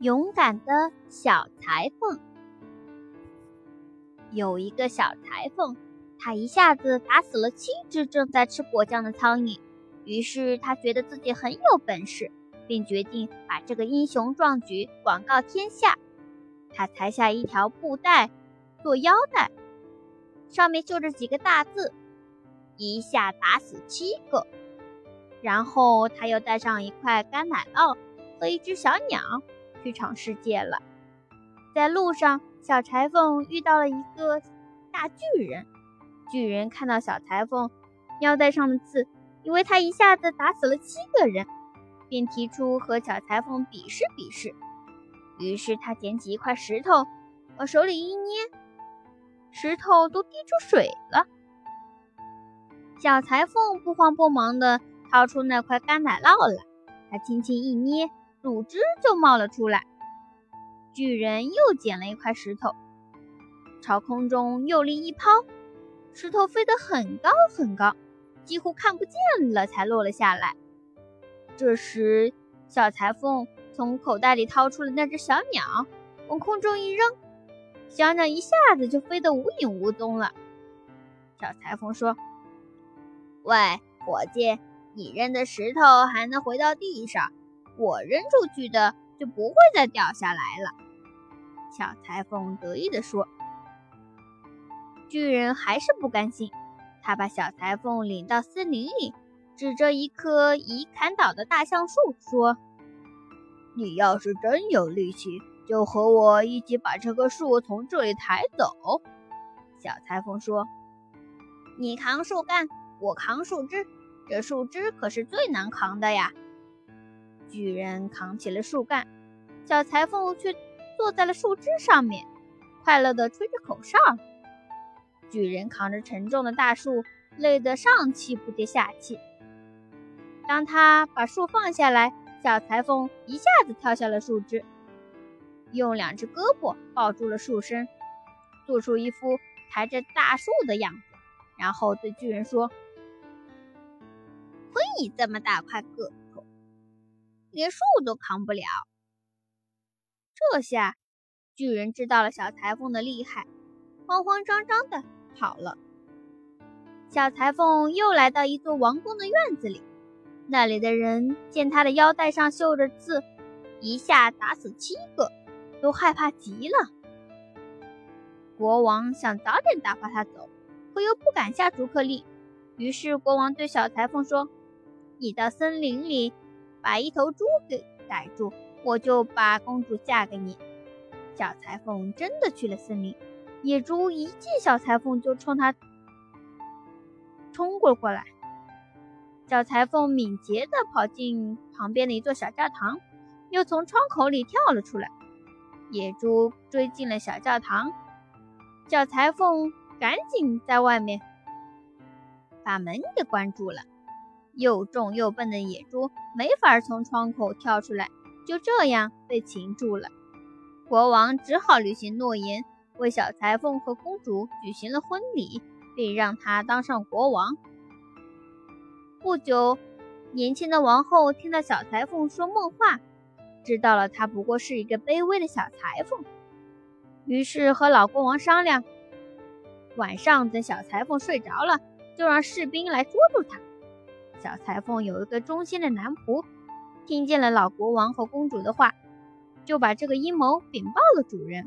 勇敢的小裁缝。有一个小裁缝，他一下子打死了七只正在吃果酱的苍蝇。于是他觉得自己很有本事，并决定把这个英雄壮举广告天下。他裁下一条布带做腰带，上面绣着几个大字：“一下打死七个。”然后他又带上一块干奶酪和一只小鸟。去闯世界了，在路上，小裁缝遇到了一个大巨人。巨人看到小裁缝腰带上的字，以为他一下子打死了七个人，便提出和小裁缝比试比试。于是他捡起一块石头，往手里一捏，石头都滴出水了。小裁缝不慌不忙地掏出那块干奶酪来，他轻轻一捏。乳汁就冒了出来。巨人又捡了一块石头，朝空中用力一抛，石头飞得很高很高，几乎看不见了，才落了下来。这时，小裁缝从口袋里掏出了那只小鸟，往空中一扔，小鸟一下子就飞得无影无踪了。小裁缝说：“喂，伙计，你扔的石头还能回到地上。”我扔出去的就不会再掉下来了，小裁缝得意地说。巨人还是不甘心，他把小裁缝领到森林里，指着一棵已砍倒的大橡树说：“你要是真有力气，就和我一起把这棵树从这里抬走。”小裁缝说：“你扛树干，我扛树枝，这树枝可是最难扛的呀。”巨人扛起了树干，小裁缝却坐在了树枝上面，快乐地吹着口哨。巨人扛着沉重的大树，累得上气不接下气。当他把树放下来，小裁缝一下子跳下了树枝，用两只胳膊抱住了树身，做出一副抬着大树的样子，然后对巨人说：“亏你这么大块个。”连树都扛不了，这下巨人知道了小裁缝的厉害，慌慌张张的跑了。小裁缝又来到一座王宫的院子里，那里的人见他的腰带上绣着字，一下打死七个，都害怕极了。国王想早点打发他走，可又不敢下逐客令，于是国王对小裁缝说：“你到森林里。”把一头猪给逮住，我就把公主嫁给你。小裁缝真的去了森林，野猪一见小裁缝就冲他冲过过来。小裁缝敏捷地跑进旁边的一座小教堂，又从窗口里跳了出来。野猪追进了小教堂，小裁缝赶紧在外面把门给关住了。又重又笨的野猪没法从窗口跳出来，就这样被擒住了。国王只好履行诺言，为小裁缝和公主举行了婚礼，并让他当上国王。不久，年轻的王后听到小裁缝说梦话，知道了他不过是一个卑微的小裁缝，于是和老国王商量，晚上等小裁缝睡着了，就让士兵来捉住他。小裁缝有一个忠心的男仆，听见了老国王和公主的话，就把这个阴谋禀报了主人。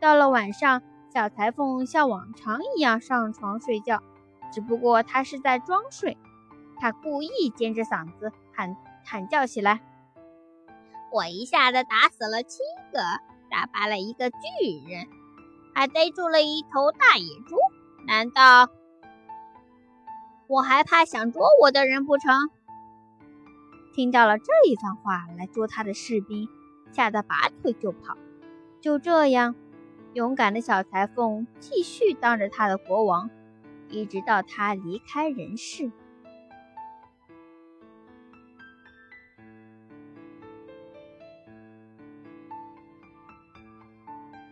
到了晚上，小裁缝像往常一样上床睡觉，只不过他是在装睡。他故意尖着嗓子喊喊叫起来：“我一下子打死了七个，打败了一个巨人，还逮住了一头大野猪，难道？”我还怕想捉我的人不成？听到了这一番话，来捉他的士兵吓得拔腿就跑。就这样，勇敢的小裁缝继续当着他的国王，一直到他离开人世。